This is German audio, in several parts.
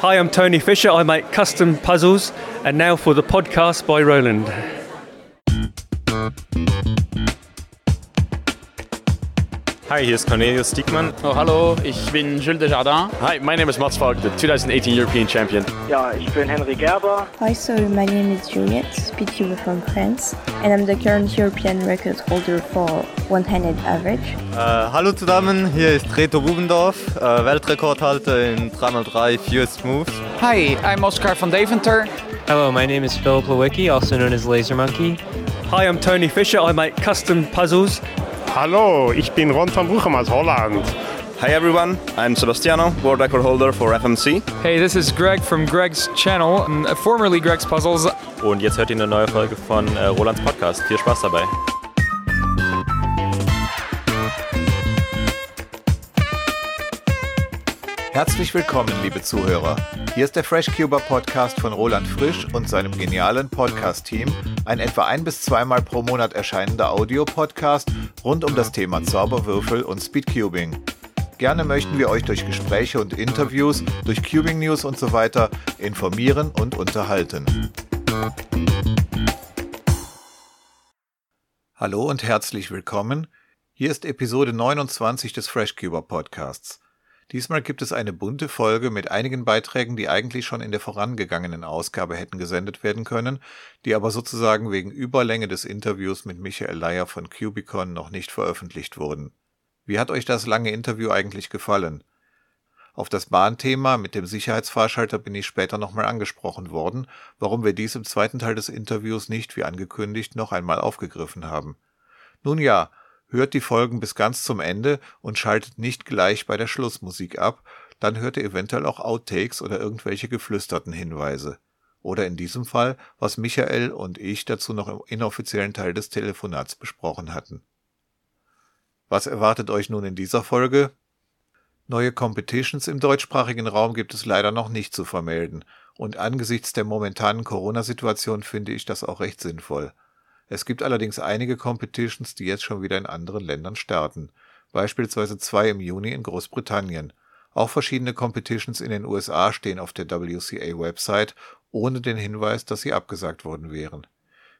Hi, I'm Tony Fisher. I make custom puzzles, and now for the podcast by Roland. Hi, hier ist Cornelius Diekmann. Oh, hallo, ich bin Jules Desjardins. Hi, my name is Mats Falk, the 2018 European Champion. Ja, ich bin Henry Gerber. Hi, so my name is Juliette, speedcuber from France, and I'm the current European record holder for one-handed average. Äh, hallo zusammen, hier ist Reto Bubendorf, äh, Weltrekordhalter in 3x3 Fewest Moves. Hi, I'm Oscar van Deventer. Hello, my name is Philip Lewicki, also known as Laser Monkey. Hi, I'm Tony Fisher. I make custom puzzles. Hallo, ich bin Ron van Bruchem aus Holland. Hi everyone, I'm Sebastiano, world record holder for FMC. Hey, this is Greg from Greg's channel, formerly Greg's Puzzles. Und jetzt hört ihr eine neue Folge von äh, Rolands Podcast. Viel Spaß dabei. Herzlich willkommen, liebe Zuhörer. Hier ist der FreshCuber Podcast von Roland Frisch und seinem genialen Podcast-Team, ein etwa ein bis zweimal pro Monat erscheinender Audiopodcast rund um das Thema Zauberwürfel und Speedcubing. Gerne möchten wir euch durch Gespräche und Interviews, durch Cubing News und so weiter informieren und unterhalten. Hallo und herzlich willkommen. Hier ist Episode 29 des FreshCuber Podcasts. Diesmal gibt es eine bunte Folge mit einigen Beiträgen, die eigentlich schon in der vorangegangenen Ausgabe hätten gesendet werden können, die aber sozusagen wegen Überlänge des Interviews mit Michael Leier von Cubicon noch nicht veröffentlicht wurden. Wie hat euch das lange Interview eigentlich gefallen? Auf das Bahnthema mit dem Sicherheitsfahrschalter bin ich später nochmal angesprochen worden, warum wir dies im zweiten Teil des Interviews nicht wie angekündigt noch einmal aufgegriffen haben. Nun ja, hört die Folgen bis ganz zum Ende und schaltet nicht gleich bei der Schlussmusik ab, dann hört ihr eventuell auch Outtakes oder irgendwelche geflüsterten Hinweise. Oder in diesem Fall, was Michael und ich dazu noch im inoffiziellen Teil des Telefonats besprochen hatten. Was erwartet euch nun in dieser Folge? Neue Competitions im deutschsprachigen Raum gibt es leider noch nicht zu vermelden, und angesichts der momentanen Corona-Situation finde ich das auch recht sinnvoll. Es gibt allerdings einige Competitions, die jetzt schon wieder in anderen Ländern starten, beispielsweise zwei im Juni in Großbritannien. Auch verschiedene Competitions in den USA stehen auf der WCA-Website, ohne den Hinweis, dass sie abgesagt worden wären.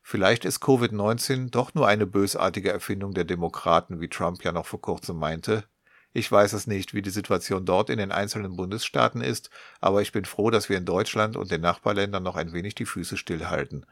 Vielleicht ist Covid-19 doch nur eine bösartige Erfindung der Demokraten, wie Trump ja noch vor kurzem meinte. Ich weiß es nicht, wie die Situation dort in den einzelnen Bundesstaaten ist, aber ich bin froh, dass wir in Deutschland und den Nachbarländern noch ein wenig die Füße stillhalten.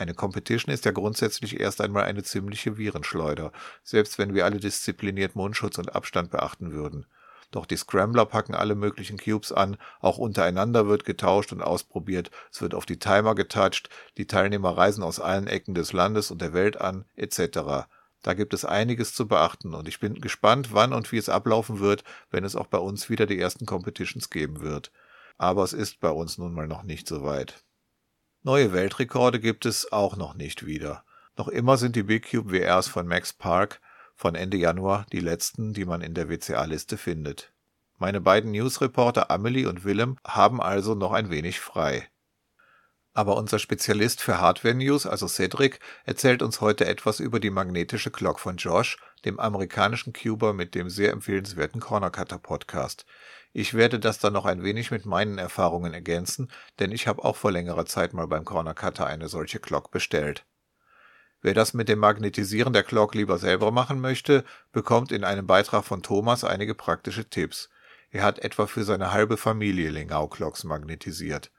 Eine Competition ist ja grundsätzlich erst einmal eine ziemliche Virenschleuder, selbst wenn wir alle diszipliniert Mundschutz und Abstand beachten würden. Doch die Scrambler packen alle möglichen Cubes an, auch untereinander wird getauscht und ausprobiert, es wird auf die Timer getoucht, die Teilnehmer reisen aus allen Ecken des Landes und der Welt an, etc. Da gibt es einiges zu beachten und ich bin gespannt, wann und wie es ablaufen wird, wenn es auch bei uns wieder die ersten Competitions geben wird. Aber es ist bei uns nun mal noch nicht so weit. Neue Weltrekorde gibt es auch noch nicht wieder. Noch immer sind die Big Cube WRs von Max Park von Ende Januar die letzten, die man in der WCA-Liste findet. Meine beiden Newsreporter Amelie und Willem haben also noch ein wenig frei. Aber unser Spezialist für Hardware News, also Cedric, erzählt uns heute etwas über die magnetische Clock von Josh, dem amerikanischen Cuber mit dem sehr empfehlenswerten Corner Cutter Podcast. Ich werde das dann noch ein wenig mit meinen Erfahrungen ergänzen, denn ich habe auch vor längerer Zeit mal beim Corner Cutter eine solche Glock bestellt. Wer das mit dem Magnetisieren der Glock lieber selber machen möchte, bekommt in einem Beitrag von Thomas einige praktische Tipps. Er hat etwa für seine halbe Familie Lingau Clocks magnetisiert.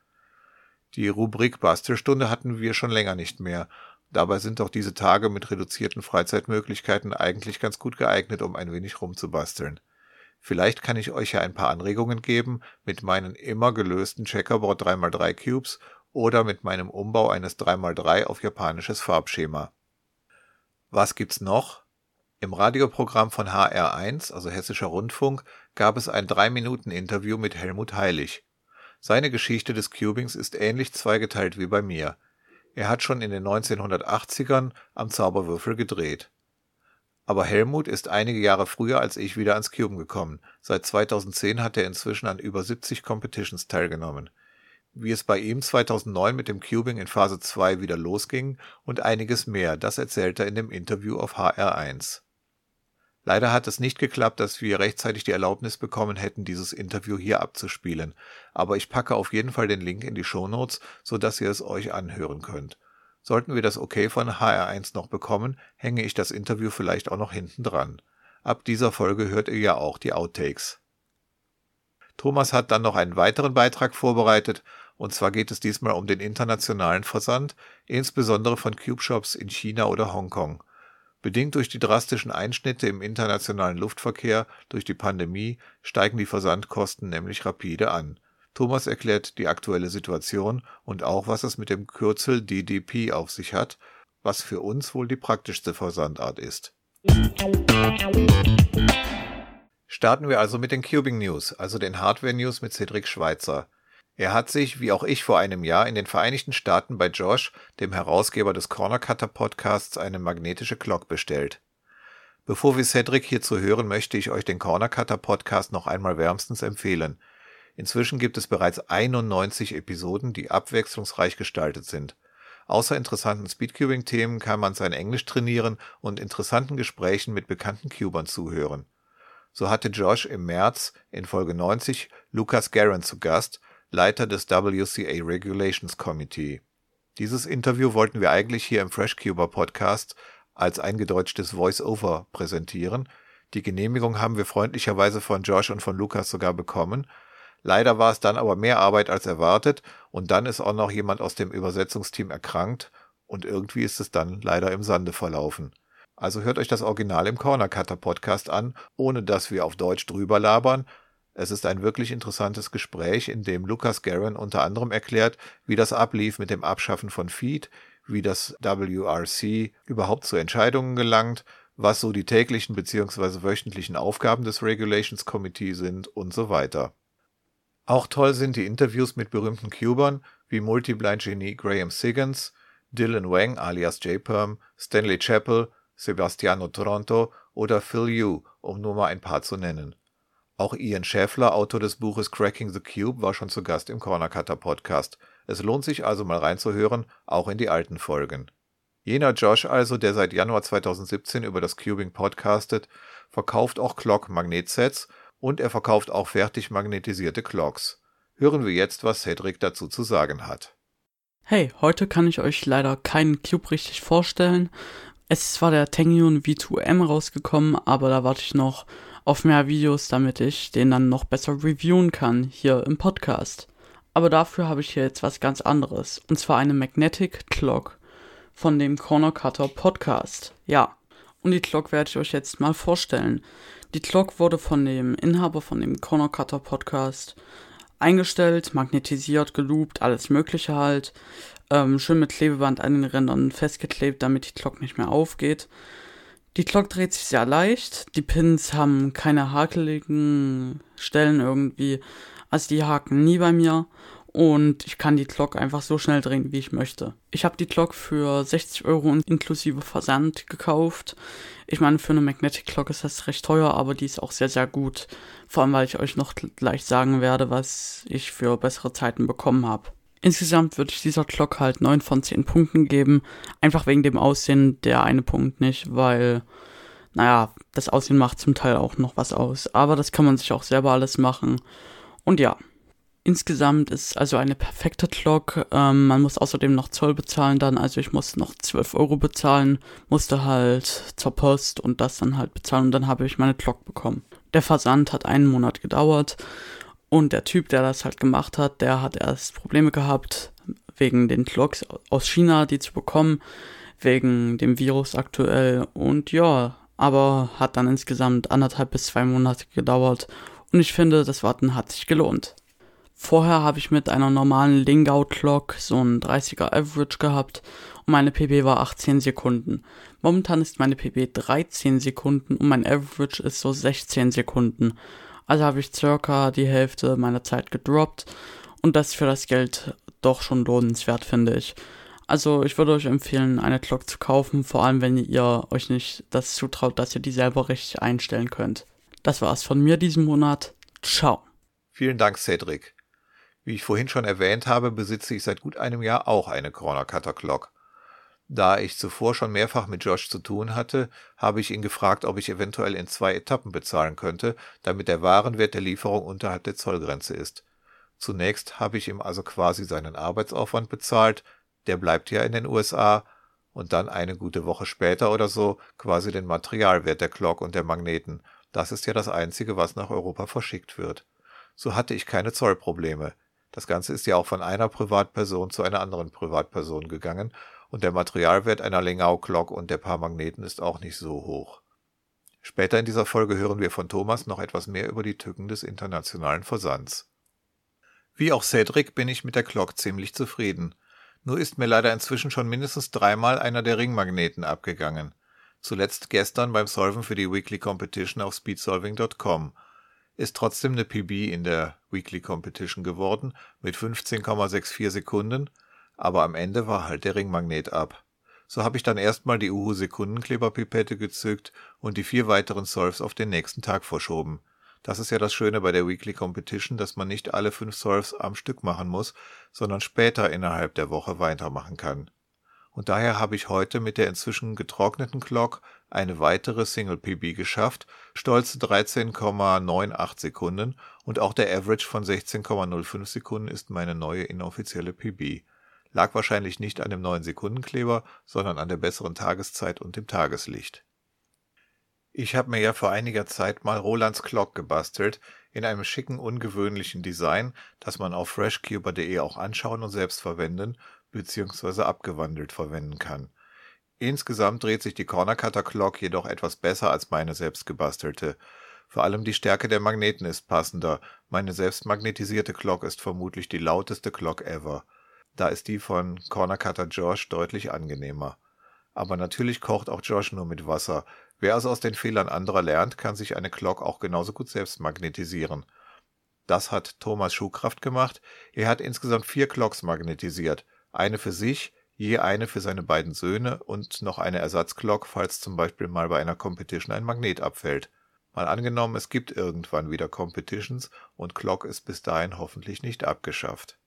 Die Rubrik Bastelstunde hatten wir schon länger nicht mehr. Dabei sind auch diese Tage mit reduzierten Freizeitmöglichkeiten eigentlich ganz gut geeignet, um ein wenig rumzubasteln. Vielleicht kann ich euch ja ein paar Anregungen geben mit meinen immer gelösten Checkerboard 3x3 Cubes oder mit meinem Umbau eines 3x3 auf japanisches Farbschema. Was gibt's noch? Im Radioprogramm von HR1, also Hessischer Rundfunk, gab es ein 3-Minuten-Interview mit Helmut Heilig. Seine Geschichte des Cubings ist ähnlich zweigeteilt wie bei mir. Er hat schon in den 1980ern am Zauberwürfel gedreht. Aber Helmut ist einige Jahre früher als ich wieder ans Cuben gekommen. Seit 2010 hat er inzwischen an über 70 Competitions teilgenommen. Wie es bei ihm 2009 mit dem Cubing in Phase 2 wieder losging und einiges mehr, das erzählt er in dem Interview auf HR1. Leider hat es nicht geklappt, dass wir rechtzeitig die Erlaubnis bekommen hätten, dieses Interview hier abzuspielen, aber ich packe auf jeden Fall den Link in die Shownotes, so dass ihr es euch anhören könnt. Sollten wir das Okay von HR1 noch bekommen, hänge ich das Interview vielleicht auch noch hinten dran. Ab dieser Folge hört ihr ja auch die Outtakes. Thomas hat dann noch einen weiteren Beitrag vorbereitet, und zwar geht es diesmal um den internationalen Versand, insbesondere von Cube Shops in China oder Hongkong. Bedingt durch die drastischen Einschnitte im internationalen Luftverkehr durch die Pandemie steigen die Versandkosten nämlich rapide an. Thomas erklärt die aktuelle Situation und auch, was es mit dem Kürzel DDP auf sich hat, was für uns wohl die praktischste Versandart ist. Starten wir also mit den Cubing News, also den Hardware News mit Cedric Schweitzer. Er hat sich, wie auch ich vor einem Jahr, in den Vereinigten Staaten bei Josh, dem Herausgeber des Corner Cutter Podcasts, eine magnetische Clock bestellt. Bevor wir Cedric hierzu hören, möchte ich euch den Corner Cutter Podcast noch einmal wärmstens empfehlen. Inzwischen gibt es bereits 91 Episoden, die abwechslungsreich gestaltet sind. Außer interessanten Speedcubing-Themen kann man sein Englisch trainieren und interessanten Gesprächen mit bekannten Cubern zuhören. So hatte Josh im März in Folge 90 Lucas Guerin zu Gast, Leiter des WCA Regulations Committee. Dieses Interview wollten wir eigentlich hier im FreshCuber Podcast als eingedeutschtes Voice-Over präsentieren. Die Genehmigung haben wir freundlicherweise von Josh und von Lukas sogar bekommen Leider war es dann aber mehr Arbeit als erwartet und dann ist auch noch jemand aus dem Übersetzungsteam erkrankt und irgendwie ist es dann leider im Sande verlaufen. Also hört euch das Original im Corner Cutter Podcast an, ohne dass wir auf Deutsch drüber labern. Es ist ein wirklich interessantes Gespräch, in dem Lucas Guerin unter anderem erklärt, wie das ablief mit dem Abschaffen von Feed, wie das WRC überhaupt zu Entscheidungen gelangt, was so die täglichen bzw. wöchentlichen Aufgaben des Regulations Committee sind und so weiter. Auch toll sind die Interviews mit berühmten Cubern wie Multiblind-Genie Graham Siggins, Dylan Wang alias J-Perm, Stanley Chappell, Sebastiano Toronto oder Phil Yu, um nur mal ein paar zu nennen. Auch Ian Schäffler, Autor des Buches Cracking the Cube, war schon zu Gast im Corner Cutter Podcast. Es lohnt sich also mal reinzuhören, auch in die alten Folgen. Jener Josh also, der seit Januar 2017 über das Cubing podcastet, verkauft auch Clock Magnetsets und er verkauft auch fertig magnetisierte Clocks. Hören wir jetzt, was Cedric dazu zu sagen hat. Hey, heute kann ich euch leider keinen Cube richtig vorstellen. Es ist zwar der Tengyun V2M rausgekommen, aber da warte ich noch auf mehr Videos, damit ich den dann noch besser reviewen kann hier im Podcast. Aber dafür habe ich hier jetzt was ganz anderes, und zwar eine Magnetic Clock von dem Corner Cutter Podcast. Ja, und die Clock werde ich euch jetzt mal vorstellen. Die Clock wurde von dem Inhaber von dem Corner Cutter Podcast eingestellt, magnetisiert, geloopt, alles Mögliche halt. Ähm, schön mit Klebeband an den Rändern festgeklebt, damit die Clock nicht mehr aufgeht. Die Clock dreht sich sehr leicht. Die Pins haben keine hakeligen Stellen irgendwie. Also die haken nie bei mir und ich kann die Clock einfach so schnell drehen, wie ich möchte. Ich habe die Clock für 60 Euro inklusive Versand gekauft. Ich meine, für eine Magnetic Clock ist das recht teuer, aber die ist auch sehr, sehr gut. Vor allem, weil ich euch noch gleich sagen werde, was ich für bessere Zeiten bekommen habe. Insgesamt würde ich dieser Clock halt 9 von 10 Punkten geben. Einfach wegen dem Aussehen der eine Punkt nicht, weil, naja, das Aussehen macht zum Teil auch noch was aus. Aber das kann man sich auch selber alles machen. Und ja, Insgesamt ist also eine perfekte Clock. Ähm, man muss außerdem noch Zoll bezahlen dann. Also ich musste noch 12 Euro bezahlen, musste halt zur Post und das dann halt bezahlen und dann habe ich meine Clock bekommen. Der Versand hat einen Monat gedauert und der Typ, der das halt gemacht hat, der hat erst Probleme gehabt wegen den Clocks aus China, die zu bekommen, wegen dem Virus aktuell und ja, aber hat dann insgesamt anderthalb bis zwei Monate gedauert und ich finde, das Warten hat sich gelohnt. Vorher habe ich mit einer normalen Lingau Clock so ein 30er Average gehabt und meine PB war 18 Sekunden. Momentan ist meine PB 13 Sekunden und mein Average ist so 16 Sekunden. Also habe ich circa die Hälfte meiner Zeit gedroppt und das für das Geld doch schon lohnenswert, finde ich. Also ich würde euch empfehlen, eine Clock zu kaufen, vor allem wenn ihr euch nicht das zutraut, dass ihr die selber richtig einstellen könnt. Das war's von mir diesen Monat. Ciao. Vielen Dank, Cedric. Wie ich vorhin schon erwähnt habe, besitze ich seit gut einem Jahr auch eine Corner Cutter Clock. Da ich zuvor schon mehrfach mit Josh zu tun hatte, habe ich ihn gefragt, ob ich eventuell in zwei Etappen bezahlen könnte, damit der Warenwert der Lieferung unterhalb der Zollgrenze ist. Zunächst habe ich ihm also quasi seinen Arbeitsaufwand bezahlt, der bleibt ja in den USA, und dann eine gute Woche später oder so quasi den Materialwert der Glock und der Magneten. Das ist ja das Einzige, was nach Europa verschickt wird. So hatte ich keine Zollprobleme. Das Ganze ist ja auch von einer Privatperson zu einer anderen Privatperson gegangen und der Materialwert einer Lingau Glock und der paar Magneten ist auch nicht so hoch. Später in dieser Folge hören wir von Thomas noch etwas mehr über die Tücken des internationalen Versands. Wie auch Cedric bin ich mit der Glock ziemlich zufrieden. Nur ist mir leider inzwischen schon mindestens dreimal einer der Ringmagneten abgegangen. Zuletzt gestern beim Solven für die Weekly Competition auf speedsolving.com. Ist trotzdem eine PB in der Weekly Competition geworden mit 15,64 Sekunden aber am Ende war halt der Ringmagnet ab. So habe ich dann erstmal die Uhu Sekundenkleberpipette gezückt und die vier weiteren Solves auf den nächsten Tag verschoben. Das ist ja das Schöne bei der Weekly Competition, dass man nicht alle fünf Solves am Stück machen muss, sondern später innerhalb der Woche weitermachen kann. Und daher habe ich heute mit der inzwischen getrockneten Clock eine weitere Single PB geschafft, stolze 13,98 Sekunden und auch der Average von 16,05 Sekunden ist meine neue inoffizielle PB lag wahrscheinlich nicht an dem neuen Sekundenkleber, sondern an der besseren Tageszeit und dem Tageslicht. Ich habe mir ja vor einiger Zeit mal Rolands Clock gebastelt, in einem schicken, ungewöhnlichen Design, das man auf freshcuber.de auch anschauen und selbst verwenden bzw. abgewandelt verwenden kann. Insgesamt dreht sich die Corner Cutter Clock jedoch etwas besser als meine selbst gebastelte. Vor allem die Stärke der Magneten ist passender. Meine selbst magnetisierte Clock ist vermutlich die lauteste Clock ever. Da ist die von Corner Cutter Josh deutlich angenehmer. Aber natürlich kocht auch Josh nur mit Wasser. Wer also aus den Fehlern anderer lernt, kann sich eine Glock auch genauso gut selbst magnetisieren. Das hat Thomas Schuhkraft gemacht. Er hat insgesamt vier Glocks magnetisiert. Eine für sich, je eine für seine beiden Söhne und noch eine Ersatzglock, falls zum Beispiel mal bei einer Competition ein Magnet abfällt. Mal angenommen, es gibt irgendwann wieder Competitions und Glock ist bis dahin hoffentlich nicht abgeschafft.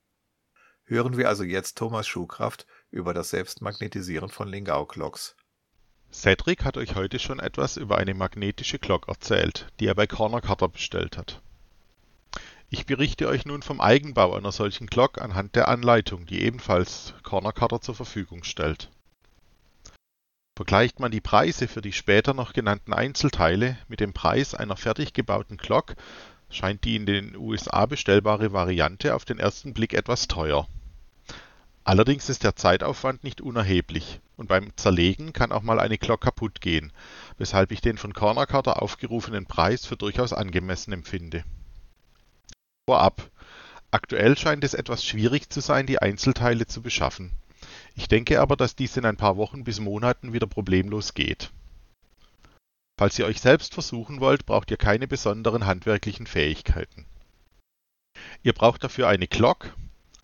Hören wir also jetzt Thomas Schuhkraft über das Selbstmagnetisieren von Lingau-Clocks. Cedric hat euch heute schon etwas über eine magnetische Glock erzählt, die er bei Corner Cutter bestellt hat. Ich berichte euch nun vom Eigenbau einer solchen Glock anhand der Anleitung, die ebenfalls Corner Cutter zur Verfügung stellt. Vergleicht man die Preise für die später noch genannten Einzelteile mit dem Preis einer fertig gebauten Glock, scheint die in den USA bestellbare Variante auf den ersten Blick etwas teuer. Allerdings ist der Zeitaufwand nicht unerheblich und beim Zerlegen kann auch mal eine Glock kaputt gehen, weshalb ich den von Corner Cutter aufgerufenen Preis für durchaus angemessen empfinde. Vorab: Aktuell scheint es etwas schwierig zu sein, die Einzelteile zu beschaffen. Ich denke aber, dass dies in ein paar Wochen bis Monaten wieder problemlos geht Falls ihr euch selbst versuchen wollt, braucht ihr keine besonderen handwerklichen Fähigkeiten. Ihr braucht dafür eine Glock,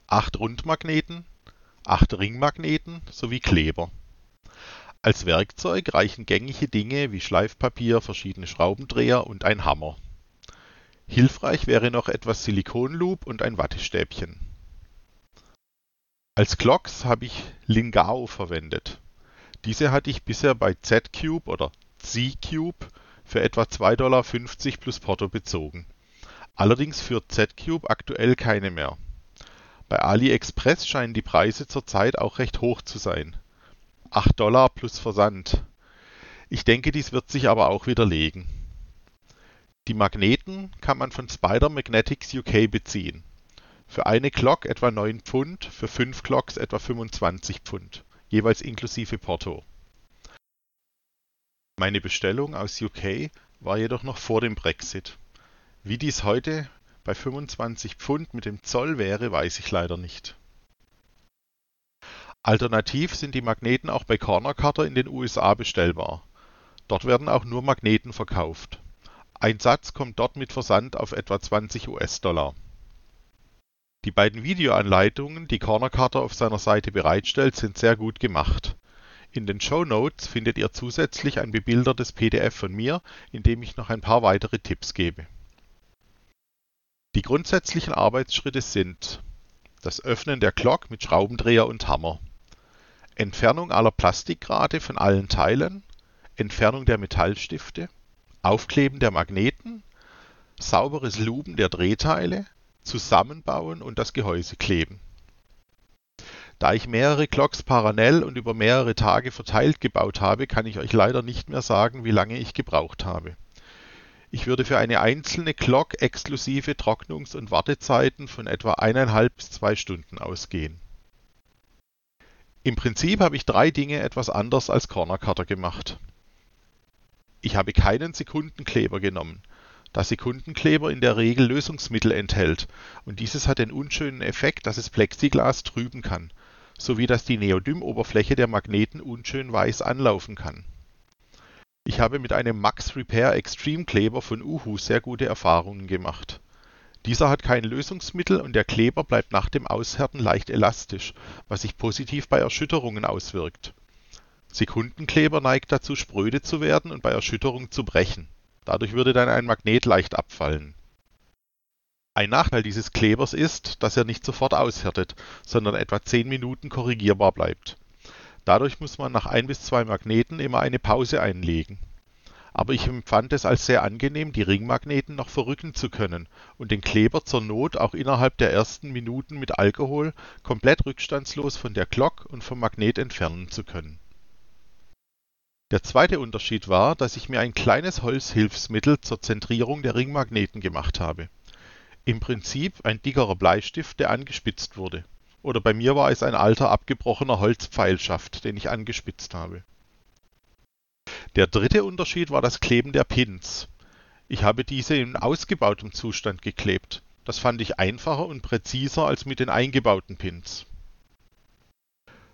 acht Rundmagneten, acht Ringmagneten sowie Kleber. Als Werkzeug reichen gängige Dinge wie Schleifpapier, verschiedene Schraubendreher und ein Hammer. Hilfreich wäre noch etwas Silikonloop und ein Wattestäbchen. Als Glocks habe ich Lingao verwendet. Diese hatte ich bisher bei Z-Cube oder Z-Cube für etwa 2,50 Dollar plus Porto bezogen. Allerdings führt Z-Cube aktuell keine mehr. Bei AliExpress scheinen die Preise zurzeit auch recht hoch zu sein. 8 Dollar plus Versand. Ich denke, dies wird sich aber auch widerlegen. Die Magneten kann man von Spider Magnetics UK beziehen. Für eine Glock etwa 9 Pfund, für 5 Glocks etwa 25 Pfund, jeweils inklusive Porto meine Bestellung aus UK war jedoch noch vor dem Brexit. Wie dies heute bei 25 Pfund mit dem Zoll wäre, weiß ich leider nicht. Alternativ sind die Magneten auch bei Corner Cutter in den USA bestellbar. Dort werden auch nur Magneten verkauft. Ein Satz kommt dort mit Versand auf etwa 20 US-Dollar. Die beiden Videoanleitungen, die Corner Cutter auf seiner Seite bereitstellt, sind sehr gut gemacht. In den Show Notes findet ihr zusätzlich ein bebildertes PDF von mir, in dem ich noch ein paar weitere Tipps gebe. Die grundsätzlichen Arbeitsschritte sind das Öffnen der Glock mit Schraubendreher und Hammer, Entfernung aller Plastikgrate von allen Teilen, Entfernung der Metallstifte, Aufkleben der Magneten, sauberes Luben der Drehteile, Zusammenbauen und das Gehäuse kleben. Da ich mehrere Clocks parallel und über mehrere Tage verteilt gebaut habe, kann ich euch leider nicht mehr sagen, wie lange ich gebraucht habe. Ich würde für eine einzelne Clock exklusive Trocknungs- und Wartezeiten von etwa eineinhalb bis zwei Stunden ausgehen. Im Prinzip habe ich drei Dinge etwas anders als Corner Cutter gemacht. Ich habe keinen Sekundenkleber genommen, da Sekundenkleber in der Regel Lösungsmittel enthält und dieses hat den unschönen Effekt, dass es Plexiglas trüben kann, sowie dass die Neodymoberfläche der Magneten unschön weiß anlaufen kann. Ich habe mit einem Max Repair Extreme Kleber von Uhu sehr gute Erfahrungen gemacht. Dieser hat kein Lösungsmittel und der Kleber bleibt nach dem Aushärten leicht elastisch, was sich positiv bei Erschütterungen auswirkt. Sekundenkleber neigt dazu spröde zu werden und bei Erschütterung zu brechen. Dadurch würde dann ein Magnet leicht abfallen. Ein Nachteil dieses Klebers ist, dass er nicht sofort aushärtet, sondern etwa 10 Minuten korrigierbar bleibt. Dadurch muss man nach ein bis zwei Magneten immer eine Pause einlegen. Aber ich empfand es als sehr angenehm, die Ringmagneten noch verrücken zu können und den Kleber zur Not auch innerhalb der ersten Minuten mit Alkohol komplett rückstandslos von der Glock und vom Magnet entfernen zu können. Der zweite Unterschied war, dass ich mir ein kleines Holzhilfsmittel zur Zentrierung der Ringmagneten gemacht habe. Im Prinzip ein dickerer Bleistift, der angespitzt wurde. Oder bei mir war es ein alter abgebrochener Holzpfeilschaft, den ich angespitzt habe. Der dritte Unterschied war das Kleben der Pins. Ich habe diese in ausgebautem Zustand geklebt. Das fand ich einfacher und präziser als mit den eingebauten Pins.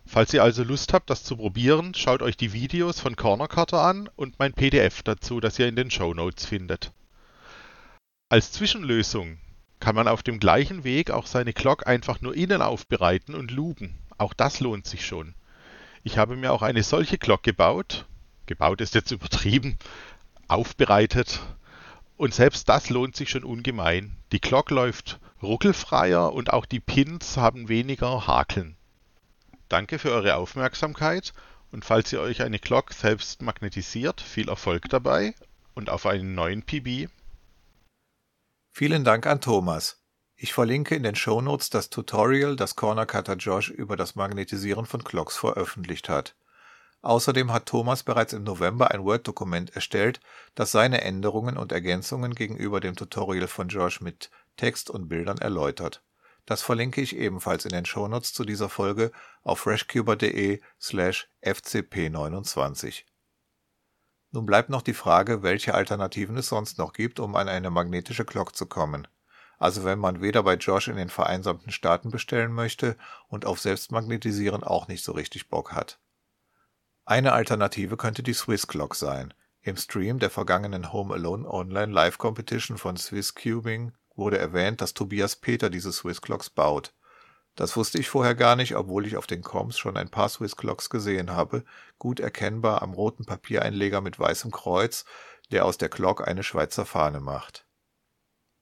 Falls ihr also Lust habt, das zu probieren, schaut euch die Videos von Corner Cutter an und mein PDF dazu, das ihr in den Show Notes findet. Als Zwischenlösung kann man auf dem gleichen Weg auch seine Glock einfach nur innen aufbereiten und luben. Auch das lohnt sich schon. Ich habe mir auch eine solche Glock gebaut, gebaut ist jetzt übertrieben, aufbereitet und selbst das lohnt sich schon ungemein. Die Glock läuft ruckelfreier und auch die Pins haben weniger Hakeln. Danke für eure Aufmerksamkeit und falls ihr euch eine Glock selbst magnetisiert, viel Erfolg dabei und auf einen neuen PB. Vielen Dank an Thomas. Ich verlinke in den Shownotes das Tutorial, das Corner Cutter Josh über das Magnetisieren von Clocks veröffentlicht hat. Außerdem hat Thomas bereits im November ein Word-Dokument erstellt, das seine Änderungen und Ergänzungen gegenüber dem Tutorial von Josh mit Text und Bildern erläutert. Das verlinke ich ebenfalls in den Shownotes zu dieser Folge auf freshcuber.de slash fcp29. Nun bleibt noch die Frage, welche Alternativen es sonst noch gibt, um an eine magnetische Glock zu kommen. Also wenn man weder bei Josh in den vereinsamten Staaten bestellen möchte und auf Selbstmagnetisieren auch nicht so richtig Bock hat. Eine Alternative könnte die Swiss Clock sein. Im Stream der vergangenen Home Alone Online Live Competition von Swiss Cubing wurde erwähnt, dass Tobias Peter diese Swiss Clocks baut. Das wusste ich vorher gar nicht, obwohl ich auf den Coms schon ein paar Swiss Clocks gesehen habe, gut erkennbar am roten Papiereinleger mit weißem Kreuz, der aus der Glock eine Schweizer Fahne macht.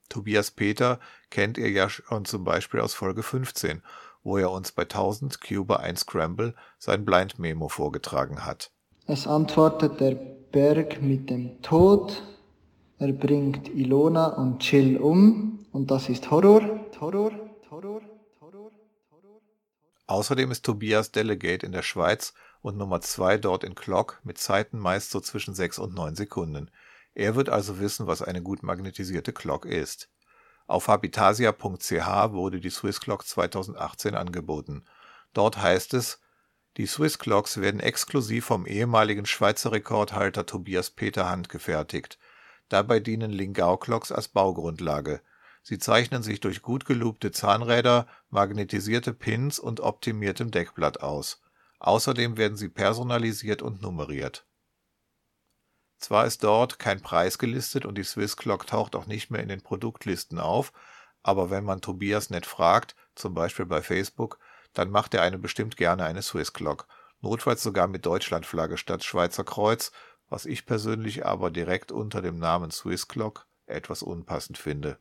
Tobias Peter kennt ihr ja schon zum Beispiel aus Folge 15, wo er uns bei 1000 Cuba 1 Scramble sein Blind Memo vorgetragen hat. Es antwortet der Berg mit dem Tod, er bringt Ilona und Chill um und das ist Horror, Horror, Horror. Außerdem ist Tobias Delegate in der Schweiz und Nummer 2 dort in Clock mit Zeiten meist so zwischen 6 und 9 Sekunden. Er wird also wissen, was eine gut magnetisierte Clock ist. Auf habitasia.ch wurde die Swiss Clock 2018 angeboten. Dort heißt es, die Swiss Clocks werden exklusiv vom ehemaligen Schweizer Rekordhalter Tobias Peter handgefertigt. Dabei dienen Lingau Clocks als Baugrundlage. Sie zeichnen sich durch gut gelubte Zahnräder, magnetisierte Pins und optimiertem Deckblatt aus. Außerdem werden sie personalisiert und nummeriert. Zwar ist dort kein Preis gelistet und die Swiss Clock taucht auch nicht mehr in den Produktlisten auf, aber wenn man Tobias nett fragt, zum Beispiel bei Facebook, dann macht er eine bestimmt gerne eine Swiss Clock, notfalls sogar mit Deutschlandflagge statt Schweizer Kreuz, was ich persönlich aber direkt unter dem Namen Swiss Clock etwas unpassend finde.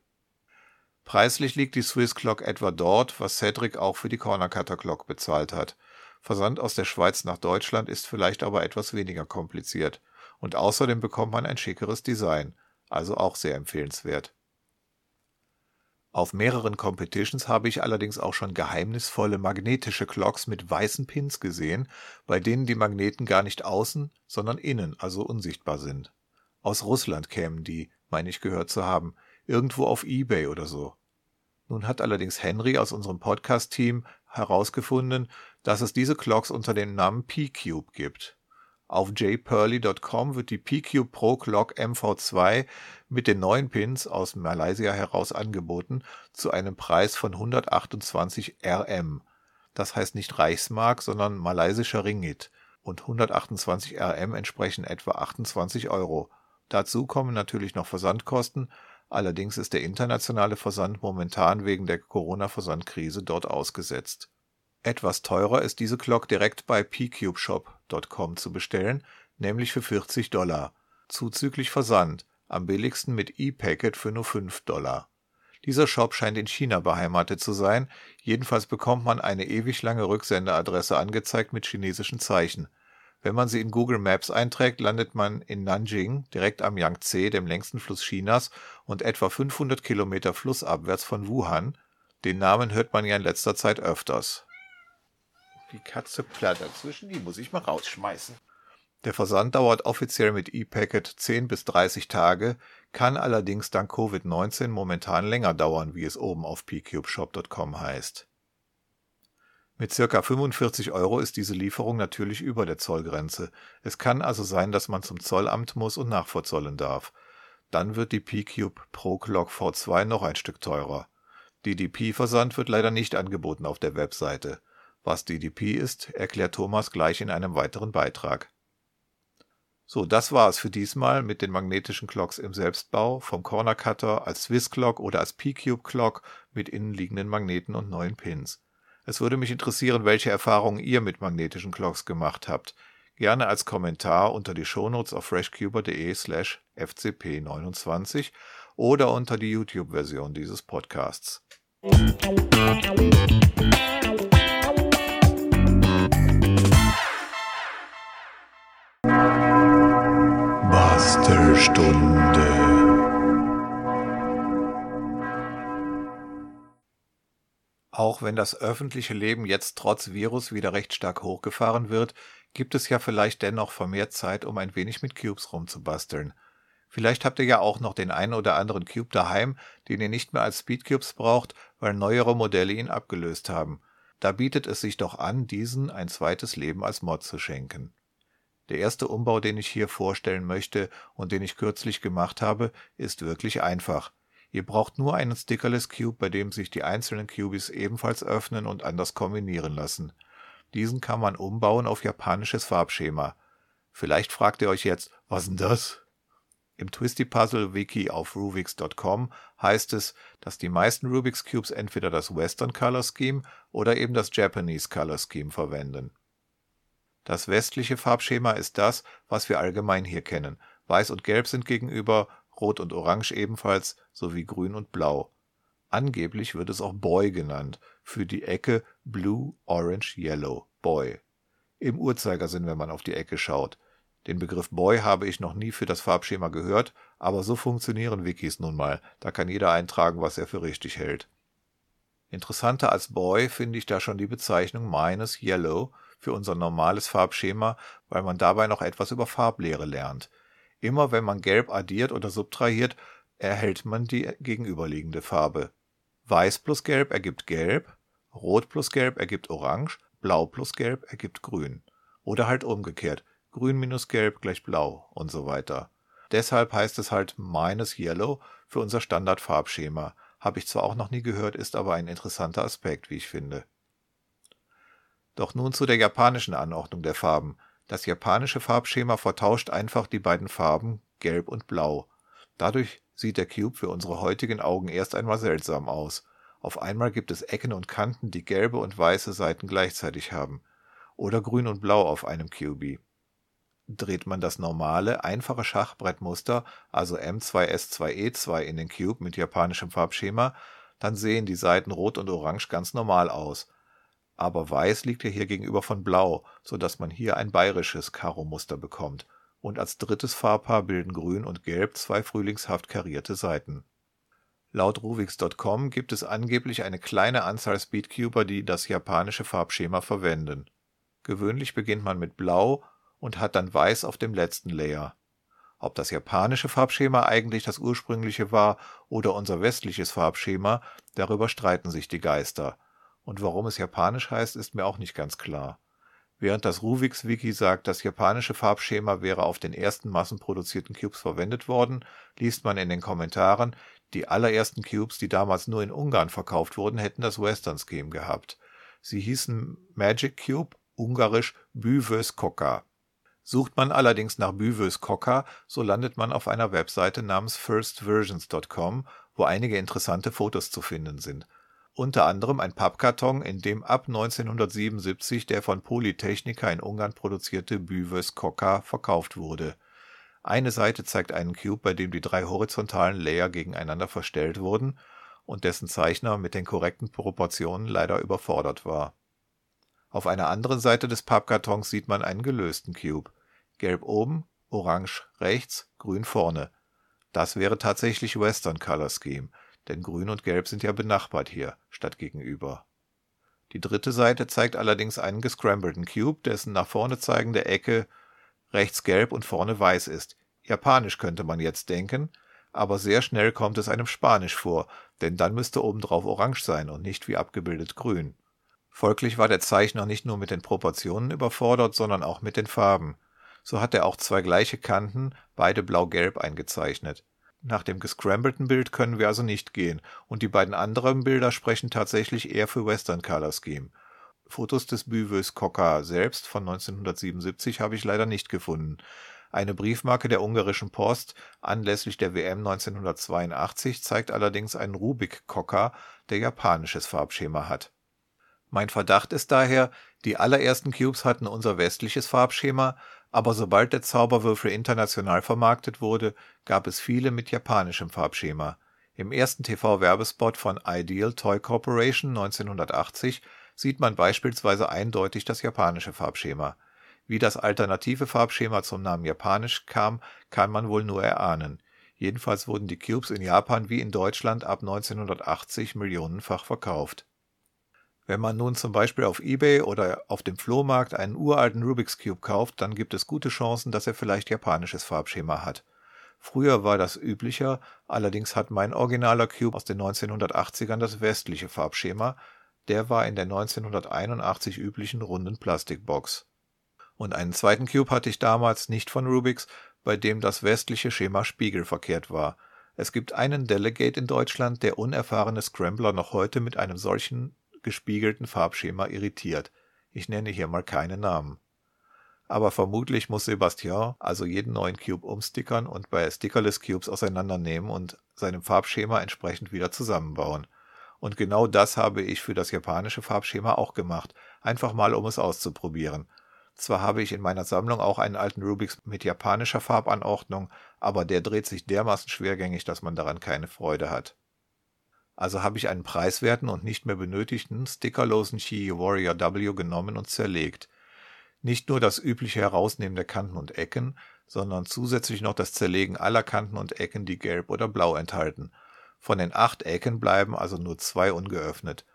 Preislich liegt die Swiss Clock etwa dort, was Cedric auch für die Corner Cutter Clock bezahlt hat. Versand aus der Schweiz nach Deutschland ist vielleicht aber etwas weniger kompliziert. Und außerdem bekommt man ein schickeres Design, also auch sehr empfehlenswert. Auf mehreren Competitions habe ich allerdings auch schon geheimnisvolle magnetische Clocks mit weißen Pins gesehen, bei denen die Magneten gar nicht außen, sondern innen, also unsichtbar sind. Aus Russland kämen die, meine ich gehört zu haben, irgendwo auf eBay oder so. Nun hat allerdings Henry aus unserem Podcast-Team herausgefunden, dass es diese Clocks unter dem Namen P-Cube gibt. Auf jpurley.com wird die P-Cube Pro Clock MV2 mit den neuen Pins aus Malaysia heraus angeboten zu einem Preis von 128 RM. Das heißt nicht Reichsmark, sondern malaysischer Ringgit. Und 128 RM entsprechen etwa 28 Euro. Dazu kommen natürlich noch Versandkosten, allerdings ist der internationale Versand momentan wegen der Corona-Versandkrise dort ausgesetzt. Etwas teurer ist diese Clock direkt bei pcubeshop.com zu bestellen, nämlich für 40 Dollar, zuzüglich Versand, am billigsten mit E-Packet für nur 5 Dollar. Dieser Shop scheint in China beheimatet zu sein, jedenfalls bekommt man eine ewig lange Rücksendeadresse angezeigt mit chinesischen Zeichen. Wenn man sie in Google Maps einträgt, landet man in Nanjing, direkt am Yangtze, dem längsten Fluss Chinas und etwa 500 Kilometer flussabwärts von Wuhan. Den Namen hört man ja in letzter Zeit öfters. Die Katze plattert dazwischen, die muss ich mal rausschmeißen. Der Versand dauert offiziell mit E-Packet 10 bis 30 Tage, kann allerdings dank Covid-19 momentan länger dauern, wie es oben auf pcubeshop.com heißt. Mit circa 45 Euro ist diese Lieferung natürlich über der Zollgrenze. Es kann also sein, dass man zum Zollamt muss und nachvorzollen darf. Dann wird die P-Cube Pro Clock V2 noch ein Stück teurer. DDP-Versand wird leider nicht angeboten auf der Webseite. Was DDP ist, erklärt Thomas gleich in einem weiteren Beitrag. So, das war es für diesmal mit den magnetischen Clocks im Selbstbau, vom Corner Cutter als Swiss Clock oder als P-Cube Clock mit innenliegenden Magneten und neuen Pins. Es würde mich interessieren, welche Erfahrungen ihr mit magnetischen Clocks gemacht habt. Gerne als Kommentar unter die Shownotes auf freshcuber.de slash fcp29 oder unter die YouTube-Version dieses Podcasts. Wenn das öffentliche Leben jetzt trotz Virus wieder recht stark hochgefahren wird, gibt es ja vielleicht dennoch vermehrt Zeit, um ein wenig mit Cubes rumzubasteln. Vielleicht habt ihr ja auch noch den einen oder anderen Cube daheim, den ihr nicht mehr als Speedcubes braucht, weil neuere Modelle ihn abgelöst haben. Da bietet es sich doch an, diesen ein zweites Leben als Mod zu schenken. Der erste Umbau, den ich hier vorstellen möchte und den ich kürzlich gemacht habe, ist wirklich einfach. Ihr braucht nur einen Stickerless Cube, bei dem sich die einzelnen Cubies ebenfalls öffnen und anders kombinieren lassen. Diesen kann man umbauen auf japanisches Farbschema. Vielleicht fragt ihr euch jetzt, was denn das? Im Twisty Puzzle Wiki auf Rubix.com heißt es, dass die meisten Rubik's Cubes entweder das Western Color Scheme oder eben das Japanese Color Scheme verwenden. Das westliche Farbschema ist das, was wir allgemein hier kennen. Weiß und Gelb sind gegenüber, Rot und Orange ebenfalls, sowie Grün und Blau. Angeblich wird es auch Boy genannt, für die Ecke Blue, Orange, Yellow, Boy. Im Uhrzeigersinn, wenn man auf die Ecke schaut. Den Begriff Boy habe ich noch nie für das Farbschema gehört, aber so funktionieren Wikis nun mal, da kann jeder eintragen, was er für richtig hält. Interessanter als Boy finde ich da schon die Bezeichnung minus Yellow, für unser normales Farbschema, weil man dabei noch etwas über Farblehre lernt. Immer wenn man Gelb addiert oder subtrahiert, erhält man die gegenüberliegende Farbe. Weiß plus Gelb ergibt Gelb, Rot plus Gelb ergibt Orange, Blau plus Gelb ergibt Grün. Oder halt umgekehrt, Grün minus Gelb gleich Blau und so weiter. Deshalb heißt es halt minus Yellow für unser Standardfarbschema. Habe ich zwar auch noch nie gehört, ist aber ein interessanter Aspekt, wie ich finde. Doch nun zu der japanischen Anordnung der Farben. Das japanische Farbschema vertauscht einfach die beiden Farben Gelb und Blau. Dadurch sieht der Cube für unsere heutigen Augen erst einmal seltsam aus. Auf einmal gibt es Ecken und Kanten, die gelbe und weiße Seiten gleichzeitig haben. Oder grün und blau auf einem QB. Dreht man das normale, einfache Schachbrettmuster, also M2S2E2 in den Cube mit japanischem Farbschema, dann sehen die Seiten rot und orange ganz normal aus. Aber Weiß liegt ja hier gegenüber von Blau, so dass man hier ein bayerisches Karo-Muster bekommt. Und als drittes Farbpaar bilden Grün und Gelb zwei frühlingshaft karierte Seiten. Laut Ruvix.com gibt es angeblich eine kleine Anzahl Speedcuber, die das japanische Farbschema verwenden. Gewöhnlich beginnt man mit Blau und hat dann Weiß auf dem letzten Layer. Ob das japanische Farbschema eigentlich das ursprüngliche war oder unser westliches Farbschema, darüber streiten sich die Geister. Und warum es japanisch heißt, ist mir auch nicht ganz klar. Während das Ruvix-Wiki sagt, das japanische Farbschema wäre auf den ersten massenproduzierten Cubes verwendet worden, liest man in den Kommentaren, die allerersten Cubes, die damals nur in Ungarn verkauft wurden, hätten das Western Scheme gehabt. Sie hießen Magic Cube, ungarisch Büvös Koka. Sucht man allerdings nach Büvös Koka, so landet man auf einer Webseite namens firstversions.com, wo einige interessante Fotos zu finden sind. Unter anderem ein Pappkarton, in dem ab 1977 der von Polytechnica in Ungarn produzierte Büvös Koka verkauft wurde. Eine Seite zeigt einen Cube, bei dem die drei horizontalen Layer gegeneinander verstellt wurden und dessen Zeichner mit den korrekten Proportionen leider überfordert war. Auf einer anderen Seite des Pappkartons sieht man einen gelösten Cube. Gelb oben, orange rechts, grün vorne. Das wäre tatsächlich Western Color Scheme, denn grün und gelb sind ja benachbart hier, statt gegenüber. Die dritte Seite zeigt allerdings einen gescrambelten Cube, dessen nach vorne zeigende Ecke rechts gelb und vorne weiß ist. Japanisch könnte man jetzt denken, aber sehr schnell kommt es einem Spanisch vor, denn dann müsste obendrauf orange sein und nicht wie abgebildet grün. Folglich war der Zeichner nicht nur mit den Proportionen überfordert, sondern auch mit den Farben. So hat er auch zwei gleiche Kanten, beide blau-gelb eingezeichnet. Nach dem gescrambelten Bild können wir also nicht gehen, und die beiden anderen Bilder sprechen tatsächlich eher für Western Color Scheme. Fotos des Büvös Koka selbst von 1977 habe ich leider nicht gefunden. Eine Briefmarke der ungarischen Post anlässlich der WM 1982 zeigt allerdings einen Rubik Koka, der japanisches Farbschema hat. Mein Verdacht ist daher, die allerersten Cubes hatten unser westliches Farbschema, aber sobald der Zauberwürfel international vermarktet wurde, gab es viele mit japanischem Farbschema. Im ersten TV-Werbespot von Ideal Toy Corporation 1980 sieht man beispielsweise eindeutig das japanische Farbschema. Wie das alternative Farbschema zum Namen Japanisch kam, kann man wohl nur erahnen. Jedenfalls wurden die Cubes in Japan wie in Deutschland ab 1980 millionenfach verkauft. Wenn man nun zum Beispiel auf eBay oder auf dem Flohmarkt einen uralten Rubik's Cube kauft, dann gibt es gute Chancen, dass er vielleicht japanisches Farbschema hat. Früher war das üblicher, allerdings hat mein originaler Cube aus den 1980ern das westliche Farbschema, der war in der 1981 üblichen runden Plastikbox. Und einen zweiten Cube hatte ich damals nicht von Rubix, bei dem das westliche Schema spiegelverkehrt war. Es gibt einen Delegate in Deutschland, der unerfahrene Scrambler noch heute mit einem solchen gespiegelten Farbschema irritiert. Ich nenne hier mal keine Namen. Aber vermutlich muss Sebastian also jeden neuen Cube umstickern und bei Stickerless Cubes auseinandernehmen und seinem Farbschema entsprechend wieder zusammenbauen. Und genau das habe ich für das japanische Farbschema auch gemacht, einfach mal um es auszuprobieren. Zwar habe ich in meiner Sammlung auch einen alten Rubix mit japanischer Farbanordnung, aber der dreht sich dermaßen schwergängig, dass man daran keine Freude hat. Also habe ich einen preiswerten und nicht mehr benötigten stickerlosen Chi Warrior W genommen und zerlegt. Nicht nur das übliche Herausnehmen der Kanten und Ecken, sondern zusätzlich noch das Zerlegen aller Kanten und Ecken, die gelb oder blau enthalten, von den acht Ecken bleiben also nur zwei ungeöffnet.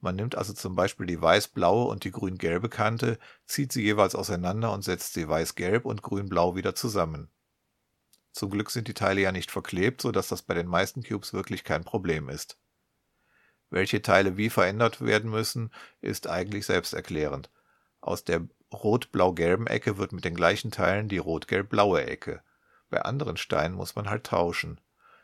Man nimmt also zum Beispiel die weiß-blaue und die grün-gelbe Kante, zieht sie jeweils auseinander und setzt sie weiß-gelb und grün-blau wieder zusammen. Zum Glück sind die Teile ja nicht verklebt, so dass das bei den meisten Cubes wirklich kein Problem ist. Welche Teile wie verändert werden müssen, ist eigentlich selbsterklärend. Aus der rot-blau-gelben Ecke wird mit den gleichen Teilen die rot-gelb-blaue Ecke. Bei anderen Steinen muss man halt tauschen.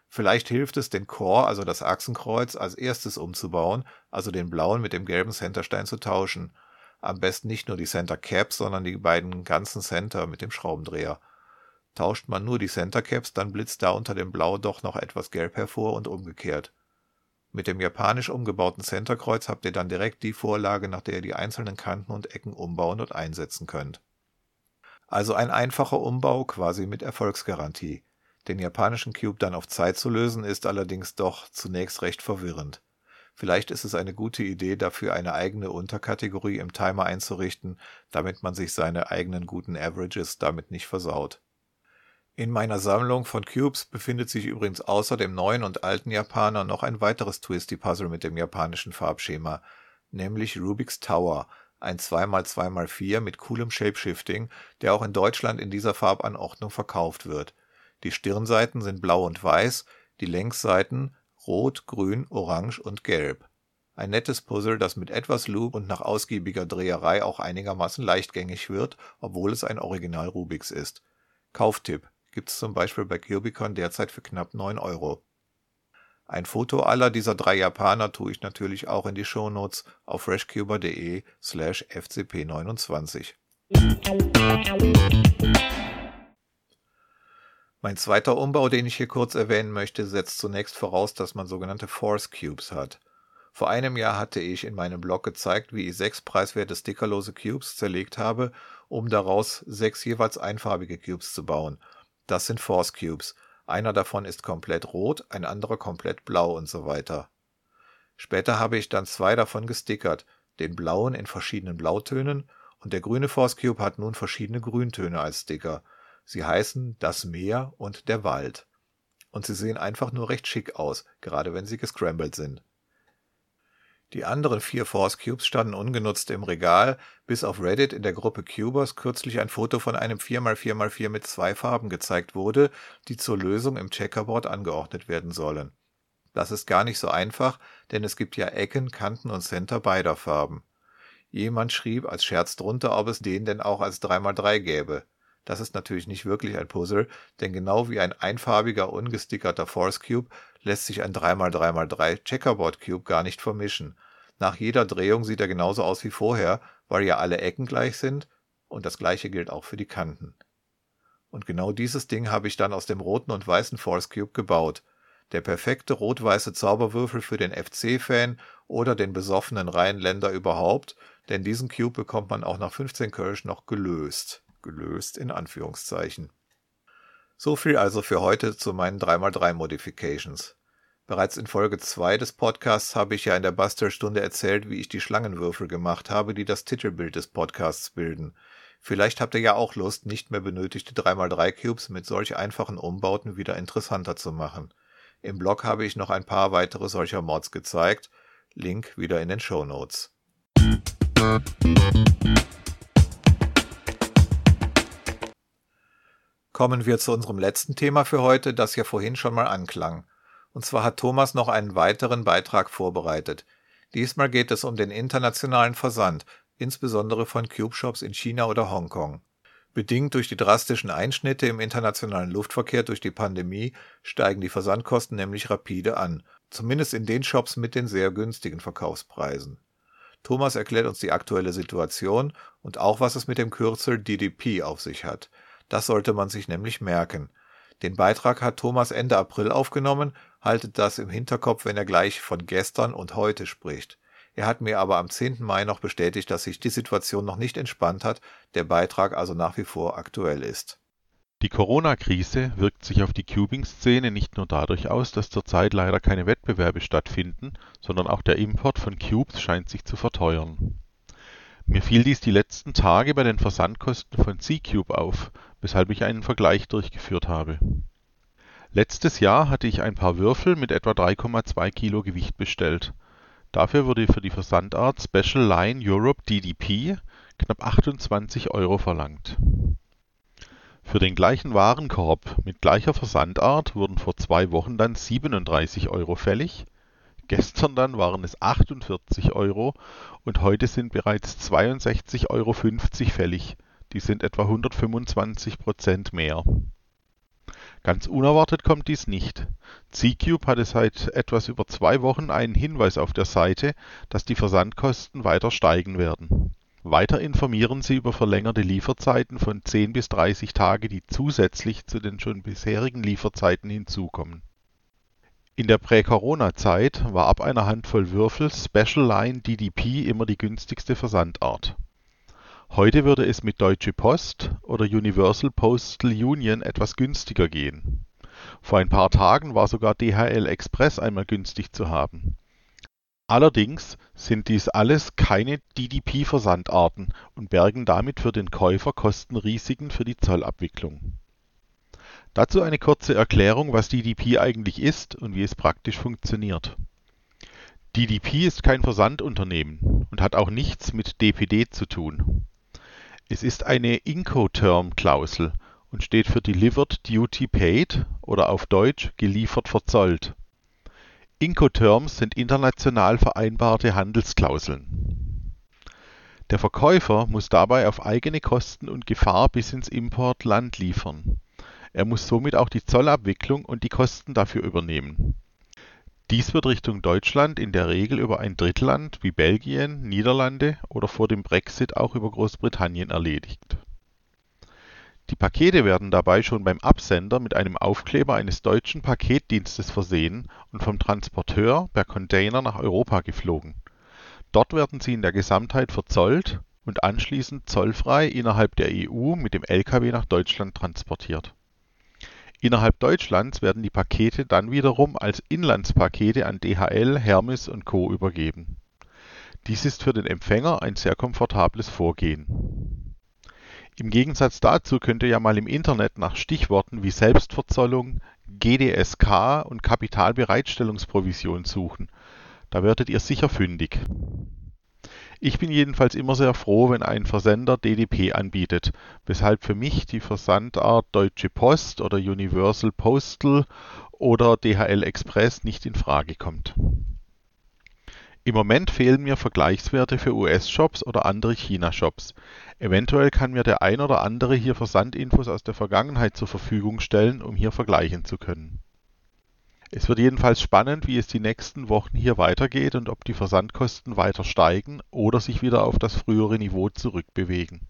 Vielleicht hilft es, den Core, also das Achsenkreuz, als erstes umzubauen, also den blauen mit dem gelben Centerstein zu tauschen. Am besten nicht nur die Center Caps, sondern die beiden ganzen Center mit dem Schraubendreher. Tauscht man nur die Center Caps, dann blitzt da unter dem Blau doch noch etwas Gelb hervor und umgekehrt. Mit dem japanisch umgebauten Centerkreuz habt ihr dann direkt die Vorlage, nach der ihr die einzelnen Kanten und Ecken umbauen und einsetzen könnt. Also ein einfacher Umbau quasi mit Erfolgsgarantie. Den japanischen Cube dann auf Zeit zu lösen, ist allerdings doch zunächst recht verwirrend. Vielleicht ist es eine gute Idee, dafür eine eigene Unterkategorie im Timer einzurichten, damit man sich seine eigenen guten Averages damit nicht versaut. In meiner Sammlung von Cubes befindet sich übrigens außer dem neuen und alten Japaner noch ein weiteres Twisty-Puzzle mit dem japanischen Farbschema, nämlich Rubik's Tower, ein 2x2x4 mit coolem Shapeshifting, der auch in Deutschland in dieser Farbanordnung verkauft wird. Die Stirnseiten sind blau und weiß, die Längsseiten rot, grün, orange und gelb. Ein nettes Puzzle, das mit etwas Loop und nach ausgiebiger Dreherei auch einigermaßen leichtgängig wird, obwohl es ein Original Rubiks ist. Kauftipp gibt's zum Beispiel bei Cubicon derzeit für knapp 9 Euro. Ein Foto aller dieser drei Japaner tue ich natürlich auch in die Shownotes auf freshcuber.de slash fcp29. Mein zweiter Umbau, den ich hier kurz erwähnen möchte, setzt zunächst voraus, dass man sogenannte Force Cubes hat. Vor einem Jahr hatte ich in meinem Blog gezeigt, wie ich sechs preiswerte stickerlose Cubes zerlegt habe, um daraus sechs jeweils einfarbige Cubes zu bauen. Das sind Force Cubes. Einer davon ist komplett rot, ein anderer komplett blau und so weiter. Später habe ich dann zwei davon gestickert, den blauen in verschiedenen Blautönen und der grüne Force Cube hat nun verschiedene Grüntöne als Sticker. Sie heißen das Meer und der Wald. Und sie sehen einfach nur recht schick aus, gerade wenn sie gescrambled sind. Die anderen vier Force Cubes standen ungenutzt im Regal, bis auf Reddit in der Gruppe Cubers kürzlich ein Foto von einem 4x4x4 mit zwei Farben gezeigt wurde, die zur Lösung im Checkerboard angeordnet werden sollen. Das ist gar nicht so einfach, denn es gibt ja Ecken, Kanten und Center beider Farben. Jemand schrieb als Scherz drunter, ob es den denn auch als 3x3 gäbe. Das ist natürlich nicht wirklich ein Puzzle, denn genau wie ein einfarbiger, ungestickerter Force Cube lässt sich ein 3x3x3 Checkerboard Cube gar nicht vermischen. Nach jeder Drehung sieht er genauso aus wie vorher, weil ja alle Ecken gleich sind und das gleiche gilt auch für die Kanten. Und genau dieses Ding habe ich dann aus dem roten und weißen Force Cube gebaut. Der perfekte rot-weiße Zauberwürfel für den FC-Fan oder den besoffenen Rheinländer überhaupt, denn diesen Cube bekommt man auch nach 15 Kölsch noch gelöst gelöst in Anführungszeichen. So viel also für heute zu meinen 3x3 Modifications. Bereits in Folge 2 des Podcasts habe ich ja in der Buster-Stunde erzählt, wie ich die Schlangenwürfel gemacht habe, die das Titelbild des Podcasts bilden. Vielleicht habt ihr ja auch Lust, nicht mehr benötigte 3x3 Cubes mit solch einfachen Umbauten wieder interessanter zu machen. Im Blog habe ich noch ein paar weitere solcher Mods gezeigt. Link wieder in den Show Notes. Kommen wir zu unserem letzten Thema für heute, das ja vorhin schon mal anklang. Und zwar hat Thomas noch einen weiteren Beitrag vorbereitet. Diesmal geht es um den internationalen Versand, insbesondere von Cube-Shops in China oder Hongkong. Bedingt durch die drastischen Einschnitte im internationalen Luftverkehr durch die Pandemie steigen die Versandkosten nämlich rapide an, zumindest in den Shops mit den sehr günstigen Verkaufspreisen. Thomas erklärt uns die aktuelle Situation und auch was es mit dem Kürzel DDP auf sich hat. Das sollte man sich nämlich merken. Den Beitrag hat Thomas Ende April aufgenommen, haltet das im Hinterkopf, wenn er gleich von gestern und heute spricht. Er hat mir aber am 10. Mai noch bestätigt, dass sich die Situation noch nicht entspannt hat, der Beitrag also nach wie vor aktuell ist. Die Corona-Krise wirkt sich auf die Cubing-Szene nicht nur dadurch aus, dass zurzeit leider keine Wettbewerbe stattfinden, sondern auch der Import von Cubes scheint sich zu verteuern. Mir fiel dies die letzten Tage bei den Versandkosten von C-Cube auf, weshalb ich einen Vergleich durchgeführt habe. Letztes Jahr hatte ich ein paar Würfel mit etwa 3,2 Kilo Gewicht bestellt. Dafür wurde für die Versandart Special Line Europe DDP knapp 28 Euro verlangt. Für den gleichen Warenkorb mit gleicher Versandart wurden vor zwei Wochen dann 37 Euro fällig, gestern dann waren es 48 Euro und heute sind bereits 62,50 Euro fällig die sind etwa 125 Prozent mehr. Ganz unerwartet kommt dies nicht. C-Cube hatte seit etwas über zwei Wochen einen Hinweis auf der Seite, dass die Versandkosten weiter steigen werden. Weiter informieren sie über verlängerte Lieferzeiten von 10 bis 30 Tage, die zusätzlich zu den schon bisherigen Lieferzeiten hinzukommen. In der Prä-Corona-Zeit war ab einer Handvoll Würfel Special Line DDP immer die günstigste Versandart Heute würde es mit Deutsche Post oder Universal Postal Union etwas günstiger gehen. Vor ein paar Tagen war sogar DHL Express einmal günstig zu haben. Allerdings sind dies alles keine DDP-Versandarten und bergen damit für den Käufer Kostenrisiken für die Zollabwicklung. Dazu eine kurze Erklärung, was DDP eigentlich ist und wie es praktisch funktioniert. DDP ist kein Versandunternehmen und hat auch nichts mit DPD zu tun. Es ist eine Incoterm-Klausel und steht für Delivered Duty Paid oder auf Deutsch geliefert verzollt. Incoterms sind international vereinbarte Handelsklauseln. Der Verkäufer muss dabei auf eigene Kosten und Gefahr bis ins Importland liefern. Er muss somit auch die Zollabwicklung und die Kosten dafür übernehmen. Dies wird Richtung Deutschland in der Regel über ein Drittland wie Belgien, Niederlande oder vor dem Brexit auch über Großbritannien erledigt. Die Pakete werden dabei schon beim Absender mit einem Aufkleber eines deutschen Paketdienstes versehen und vom Transporteur per Container nach Europa geflogen. Dort werden sie in der Gesamtheit verzollt und anschließend zollfrei innerhalb der EU mit dem Lkw nach Deutschland transportiert Innerhalb Deutschlands werden die Pakete dann wiederum als Inlandspakete an DHL, Hermes und Co. übergeben. Dies ist für den Empfänger ein sehr komfortables Vorgehen. Im Gegensatz dazu könnt ihr ja mal im Internet nach Stichworten wie Selbstverzollung, GDSK und Kapitalbereitstellungsprovision suchen. Da werdet ihr sicher fündig ich bin jedenfalls immer sehr froh, wenn ein Versender DDP anbietet, weshalb für mich die Versandart Deutsche Post oder Universal Postal oder DHL Express nicht in Frage kommt. Im Moment fehlen mir Vergleichswerte für US-Shops oder andere China-Shops. Eventuell kann mir der ein oder andere hier Versandinfos aus der Vergangenheit zur Verfügung stellen, um hier vergleichen zu können. Es wird jedenfalls spannend, wie es die nächsten Wochen hier weitergeht und ob die Versandkosten weiter steigen oder sich wieder auf das frühere Niveau zurückbewegen.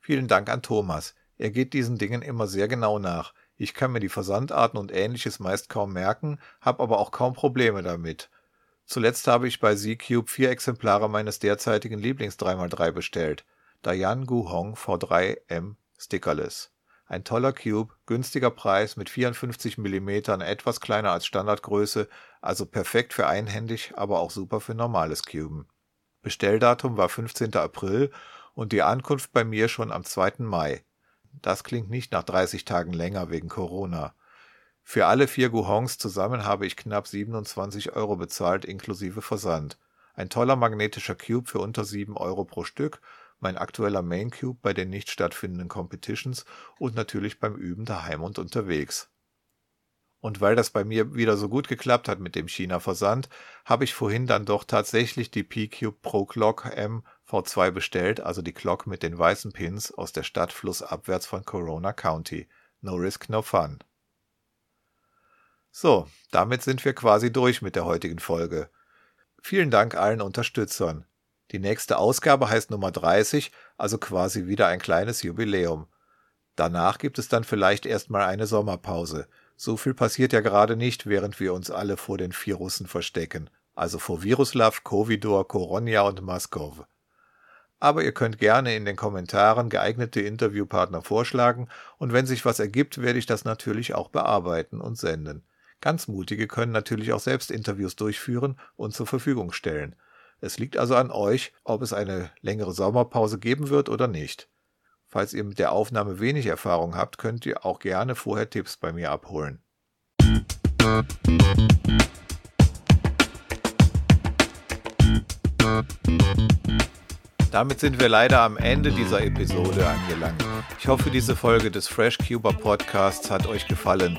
Vielen Dank an Thomas. Er geht diesen Dingen immer sehr genau nach. Ich kann mir die Versandarten und ähnliches meist kaum merken, habe aber auch kaum Probleme damit. Zuletzt habe ich bei Z-Cube vier Exemplare meines derzeitigen Lieblings 3x3 bestellt. Dayan Gu Hong V3M Stickerless. Ein toller Cube, günstiger Preis mit 54 mm, etwas kleiner als Standardgröße, also perfekt für einhändig, aber auch super für normales Cuben. Bestelldatum war 15. April und die Ankunft bei mir schon am 2. Mai. Das klingt nicht nach 30 Tagen länger wegen Corona. Für alle vier Guhongs zusammen habe ich knapp 27 Euro bezahlt inklusive Versand. Ein toller magnetischer Cube für unter 7 Euro pro Stück mein aktueller Main Cube bei den nicht stattfindenden Competitions und natürlich beim Üben daheim und unterwegs. Und weil das bei mir wieder so gut geklappt hat mit dem China-Versand, habe ich vorhin dann doch tatsächlich die P-Cube Pro Clock M V2 bestellt, also die Clock mit den weißen Pins aus der Stadt flussabwärts von Corona County. No risk, no fun. So, damit sind wir quasi durch mit der heutigen Folge. Vielen Dank allen Unterstützern. Die nächste Ausgabe heißt Nummer 30, also quasi wieder ein kleines Jubiläum. Danach gibt es dann vielleicht erstmal eine Sommerpause. So viel passiert ja gerade nicht, während wir uns alle vor den vier Russen verstecken. Also vor Viruslav, Covidor, Koronia und Maskov. Aber ihr könnt gerne in den Kommentaren geeignete Interviewpartner vorschlagen und wenn sich was ergibt, werde ich das natürlich auch bearbeiten und senden. Ganz mutige können natürlich auch selbst Interviews durchführen und zur Verfügung stellen. Es liegt also an euch, ob es eine längere Sommerpause geben wird oder nicht. Falls ihr mit der Aufnahme wenig Erfahrung habt, könnt ihr auch gerne vorher Tipps bei mir abholen. Damit sind wir leider am Ende dieser Episode angelangt. Ich hoffe, diese Folge des FreshCuber Podcasts hat euch gefallen.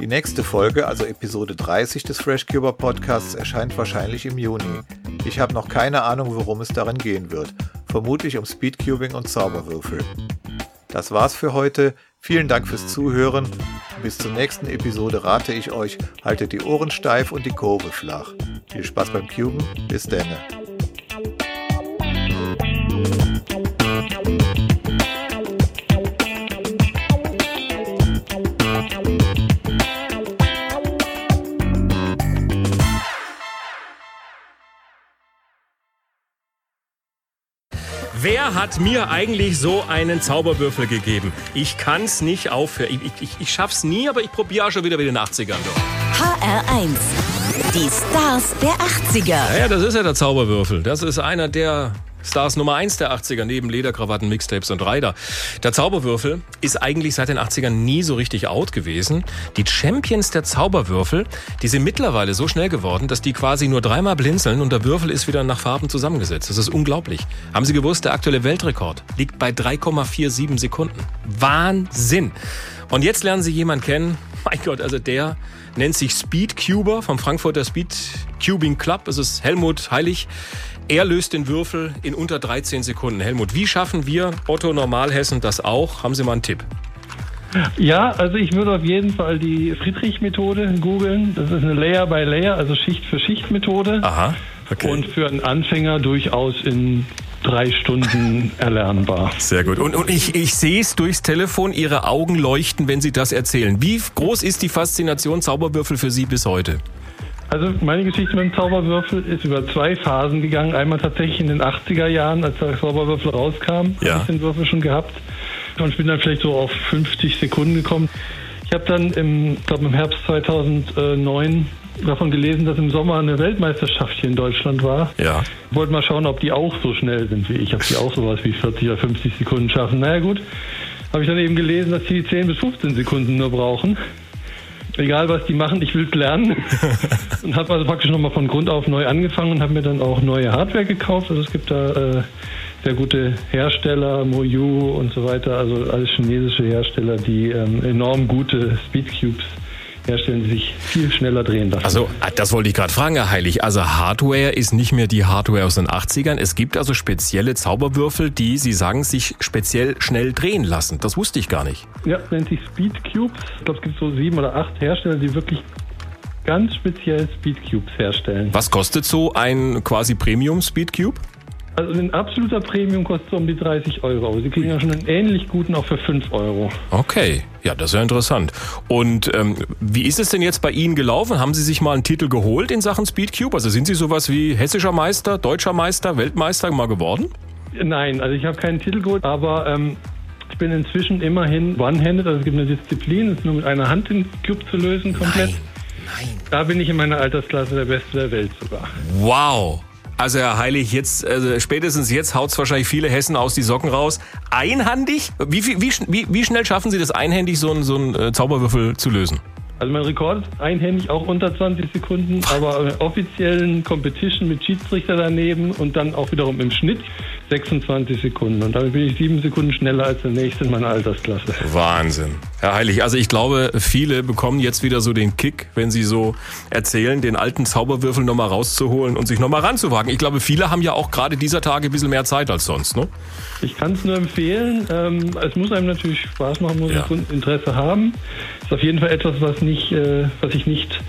Die nächste Folge, also Episode 30 des FreshCuber Podcasts, erscheint wahrscheinlich im Juni. Ich habe noch keine Ahnung, worum es darin gehen wird. Vermutlich um Speedcubing und Zauberwürfel. Das war's für heute. Vielen Dank fürs Zuhören. Bis zur nächsten Episode rate ich euch, haltet die Ohren steif und die Kurve flach. Viel Spaß beim Cuben. Bis denne. Wer hat mir eigentlich so einen Zauberwürfel gegeben? Ich kann's nicht aufhören. Ich, ich, ich schaff's nie, aber ich probiere schon wieder mit den 80ern. HR1. Die Stars der 80er. Ja, ja, das ist ja der Zauberwürfel. Das ist einer der Stars Nummer 1 der 80er, neben Lederkrawatten, Mixtapes und Rider. Der Zauberwürfel ist eigentlich seit den 80ern nie so richtig out gewesen. Die Champions der Zauberwürfel, die sind mittlerweile so schnell geworden, dass die quasi nur dreimal blinzeln und der Würfel ist wieder nach Farben zusammengesetzt. Das ist unglaublich. Haben Sie gewusst, der aktuelle Weltrekord liegt bei 3,47 Sekunden. Wahnsinn! Und jetzt lernen Sie jemanden kennen, mein Gott, also der nennt sich Speedcuber vom Frankfurter Speed Cubing Club. Es ist Helmut Heilig. Er löst den Würfel in unter 13 Sekunden. Helmut, wie schaffen wir Otto Normalhessen das auch? Haben Sie mal einen Tipp? Ja, also ich würde auf jeden Fall die Friedrich-Methode googeln. Das ist eine Layer-by-Layer, also Schicht-für-Schicht-Methode. Aha, okay. Und für einen Anfänger durchaus in drei Stunden erlernbar. Sehr gut. Und, und ich, ich sehe es durchs Telefon, Ihre Augen leuchten, wenn Sie das erzählen. Wie groß ist die Faszination Zauberwürfel für Sie bis heute? Also meine Geschichte mit dem Zauberwürfel ist über zwei Phasen gegangen. Einmal tatsächlich in den 80er Jahren, als der Zauberwürfel rauskam, ja. habe ich den Würfel schon gehabt. Und ich bin dann vielleicht so auf 50 Sekunden gekommen. Ich habe dann im, glaube im Herbst 2009 davon gelesen, dass im Sommer eine Weltmeisterschaft hier in Deutschland war. Ja. Ich wollte mal schauen, ob die auch so schnell sind wie ich, ob die auch sowas wie 40 oder 50 Sekunden schaffen. Naja gut, habe ich dann eben gelesen, dass die 10 bis 15 Sekunden nur brauchen egal was die machen, ich will es lernen. und habe also praktisch nochmal von Grund auf neu angefangen und habe mir dann auch neue Hardware gekauft. Also es gibt da äh, sehr gute Hersteller, Moyu und so weiter, also alles chinesische Hersteller, die ähm, enorm gute Speedcubes herstellen, die sich viel schneller drehen lassen. Also, das wollte ich gerade fragen, Herr Heilig. Also, Hardware ist nicht mehr die Hardware aus den 80ern. Es gibt also spezielle Zauberwürfel, die, Sie sagen, sich speziell schnell drehen lassen. Das wusste ich gar nicht. Ja, nennt sich Speedcubes. Ich glaube, es gibt so sieben oder acht Hersteller, die wirklich ganz speziell Speedcubes herstellen. Was kostet so ein quasi Premium Speedcube? Also ein absoluter Premium kostet so um die 30 Euro. Aber Sie kriegen ja schon einen ähnlich guten auch für 5 Euro. Okay, ja, das ist ja interessant. Und ähm, wie ist es denn jetzt bei Ihnen gelaufen? Haben Sie sich mal einen Titel geholt in Sachen Speedcube? Also sind Sie sowas wie hessischer Meister, deutscher Meister, Weltmeister mal geworden? Nein, also ich habe keinen Titel geholt, aber ähm, ich bin inzwischen immerhin one-handed. Also es gibt eine Disziplin, es ist nur mit einer Hand den Cube zu lösen komplett. Nein, nein. Da bin ich in meiner Altersklasse der Beste der Welt sogar. Wow. Also Herr Heilig, jetzt also spätestens jetzt haut's wahrscheinlich viele Hessen aus die Socken raus. Einhandig? Wie, wie, wie, wie schnell schaffen Sie das einhändig, so einen so einen Zauberwürfel zu lösen? Also mein Rekord einhändig auch unter 20 Sekunden, aber offiziellen Competition mit Schiedsrichter daneben und dann auch wiederum im Schnitt 26 Sekunden. Und damit bin ich sieben Sekunden schneller als der nächste in meiner Altersklasse. Wahnsinn. Herr Heilig, also ich glaube, viele bekommen jetzt wieder so den Kick, wenn sie so erzählen, den alten Zauberwürfel nochmal rauszuholen und sich nochmal ranzuwagen. Ich glaube, viele haben ja auch gerade dieser Tage ein bisschen mehr Zeit als sonst, ne? Ich kann es nur empfehlen. Ähm, es muss einem natürlich Spaß machen, muss Ja. ja. Interesse haben. Ist auf jeden Fall etwas, was nicht, äh, was sich nicht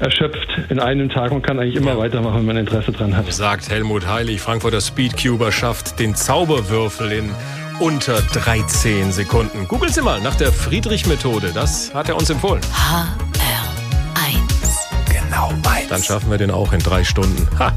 erschöpft in einem Tag. Man kann eigentlich immer weitermachen, wenn man Interesse dran hat. Sagt Helmut Heilig, Frankfurter Speedcuber schafft den Zauberwürfel in unter 13 Sekunden. Googeln Sie mal nach der Friedrich-Methode. Das hat er uns empfohlen. HR1. Genau meins. Dann schaffen wir den auch in drei Stunden. Ha.